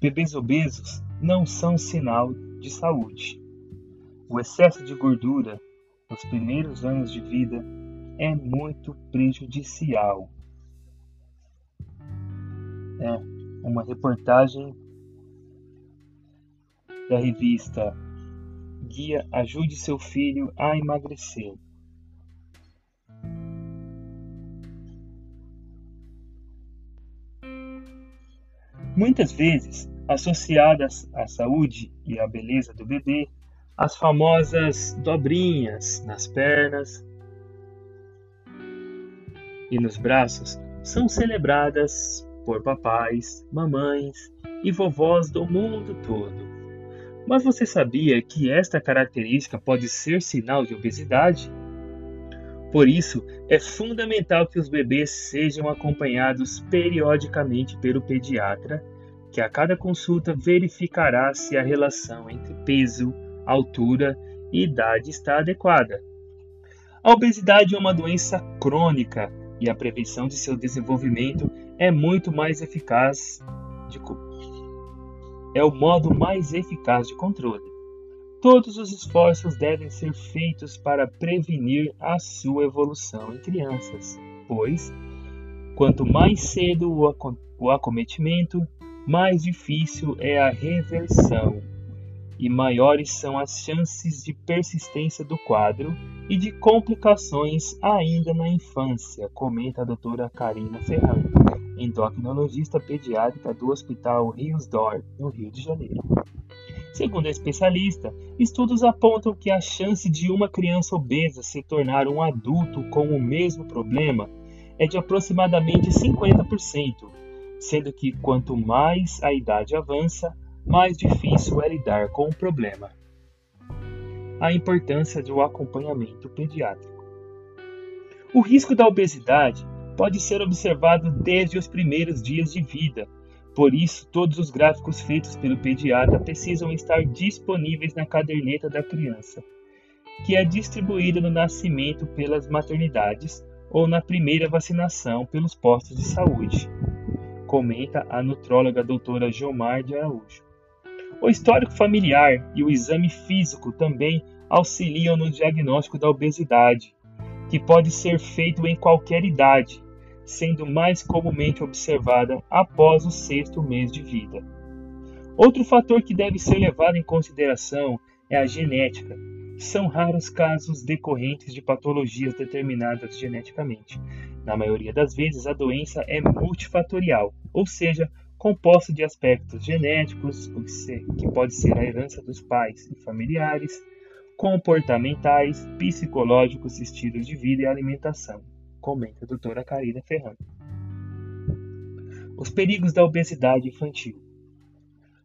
Bebês obesos não são sinal de saúde. O excesso de gordura nos primeiros anos de vida é muito prejudicial. É uma reportagem da revista Guia Ajude Seu Filho a Emagrecer. Muitas vezes associadas à saúde e à beleza do bebê, as famosas dobrinhas nas pernas e nos braços são celebradas por papais, mamães e vovós do mundo todo. Mas você sabia que esta característica pode ser sinal de obesidade? Por isso, é fundamental que os bebês sejam acompanhados periodicamente pelo pediatra, que a cada consulta verificará se a relação entre peso, altura e idade está adequada. A obesidade é uma doença crônica e a prevenção de seu desenvolvimento é muito mais eficaz de é o modo mais eficaz de controle. Todos os esforços devem ser feitos para prevenir a sua evolução em crianças, pois, quanto mais cedo o acometimento, mais difícil é a reversão e maiores são as chances de persistência do quadro e de complicações ainda na infância, comenta a doutora Karina Ferrando, endocrinologista pediátrica do Hospital Rios d'Or, no Rio de Janeiro. Segundo a especialista, estudos apontam que a chance de uma criança obesa se tornar um adulto com o mesmo problema é de aproximadamente 50%, sendo que quanto mais a idade avança, mais difícil é lidar com o problema. A importância do acompanhamento pediátrico. O risco da obesidade pode ser observado desde os primeiros dias de vida. Por isso, todos os gráficos feitos pelo pediatra precisam estar disponíveis na caderneta da criança, que é distribuída no nascimento pelas maternidades ou na primeira vacinação pelos postos de saúde, comenta a nutróloga doutora Gilmar de Araújo. O histórico familiar e o exame físico também auxiliam no diagnóstico da obesidade, que pode ser feito em qualquer idade, sendo mais comumente observada após o sexto mês de vida. Outro fator que deve ser levado em consideração é a genética. São raros casos decorrentes de patologias determinadas geneticamente. Na maioria das vezes, a doença é multifatorial, ou seja, composta de aspectos genéticos, que pode ser a herança dos pais e familiares, comportamentais, psicológicos, estilos de vida e alimentação comenta a doutora Karina Ferrando. Os perigos da obesidade infantil.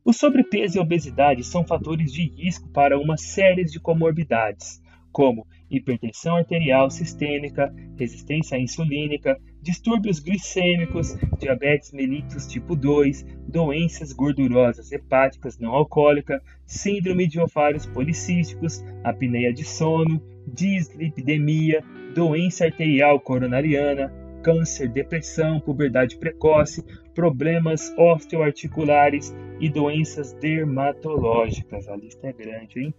O sobrepeso e a obesidade são fatores de risco para uma série de comorbidades, como hipertensão arterial sistêmica, resistência insulínica, distúrbios glicêmicos, diabetes mellitus tipo 2, doenças gordurosas hepáticas não alcoólicas, síndrome de ovários policísticos, apneia de sono, dislipidemia, doença arterial coronariana, câncer, depressão, puberdade precoce, problemas osteoarticulares e doenças dermatológicas. A lista é grande, hein?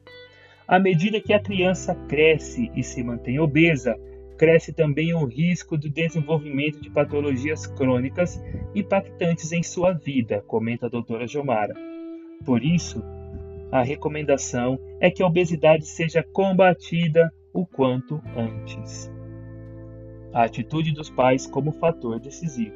À medida que a criança cresce e se mantém obesa, cresce também o risco do desenvolvimento de patologias crônicas impactantes em sua vida, comenta a doutora Gilmara. Por isso, a recomendação é que a obesidade seja combatida o quanto antes. A atitude dos pais como fator decisivo.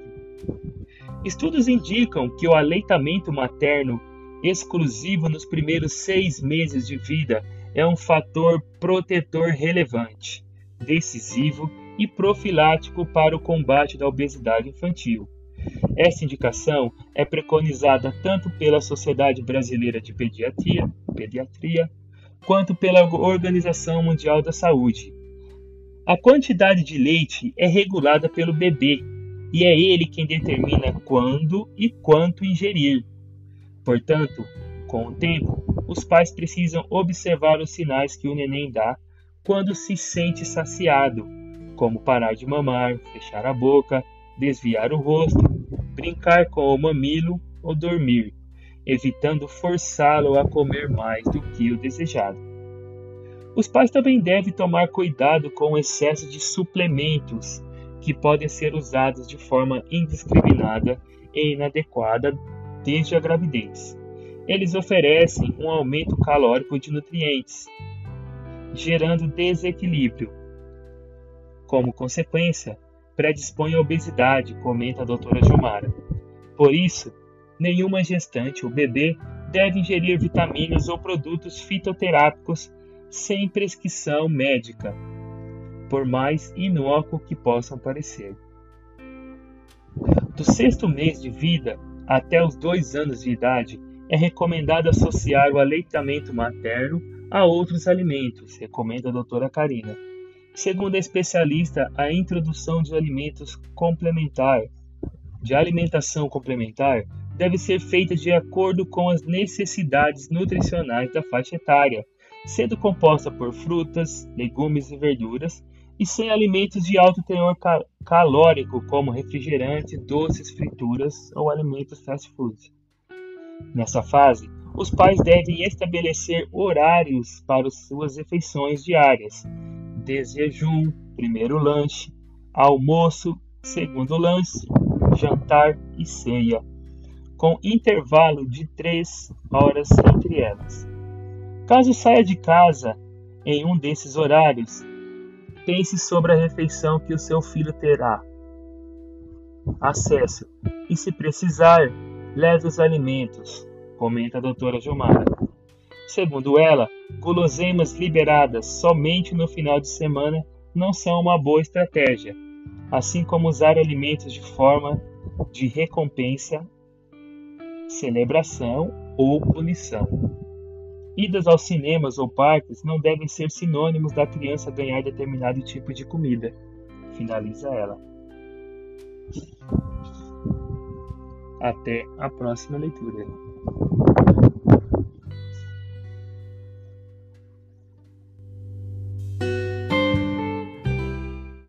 Estudos indicam que o aleitamento materno exclusivo nos primeiros seis meses de vida é um fator protetor relevante, decisivo e profilático para o combate da obesidade infantil. Essa indicação é preconizada tanto pela Sociedade Brasileira de Pediatria, Pediatria quanto pela Organização Mundial da Saúde. A quantidade de leite é regulada pelo bebê e é ele quem determina quando e quanto ingerir. Portanto, com o tempo, os pais precisam observar os sinais que o neném dá quando se sente saciado, como parar de mamar, fechar a boca, desviar o rosto, brincar com o mamilo ou dormir. Evitando forçá-lo a comer mais do que o desejado. Os pais também devem tomar cuidado com o excesso de suplementos que podem ser usados de forma indiscriminada e inadequada desde a gravidez. Eles oferecem um aumento calórico de nutrientes, gerando desequilíbrio. Como consequência, predispõe à obesidade, comenta a doutora Gilmara. Por isso, nenhuma gestante ou bebê deve ingerir vitaminas ou produtos fitoterápicos sem prescrição médica, por mais inócuo que possam parecer. Do sexto mês de vida até os dois anos de idade, é recomendado associar o aleitamento materno a outros alimentos, recomenda a doutora Karina. Segundo a especialista, a introdução de alimentos complementar, de alimentação complementar, deve ser feita de acordo com as necessidades nutricionais da faixa etária, sendo composta por frutas, legumes e verduras, e sem alimentos de alto teor calórico, como refrigerantes, doces, frituras ou alimentos fast food. Nessa fase, os pais devem estabelecer horários para suas refeições diárias, desde jejum, primeiro lanche, almoço, segundo lanche, jantar e ceia, com intervalo de 3 horas entre elas. Caso saia de casa em um desses horários, pense sobre a refeição que o seu filho terá acesso e, se precisar, leve os alimentos, comenta a doutora Gilmara. Segundo ela, guloseimas liberadas somente no final de semana não são uma boa estratégia, assim como usar alimentos de forma de recompensa, celebração ou punição. Idas aos cinemas ou parques não devem ser sinônimos da criança ganhar determinado tipo de comida, finaliza ela. Até a próxima leitura.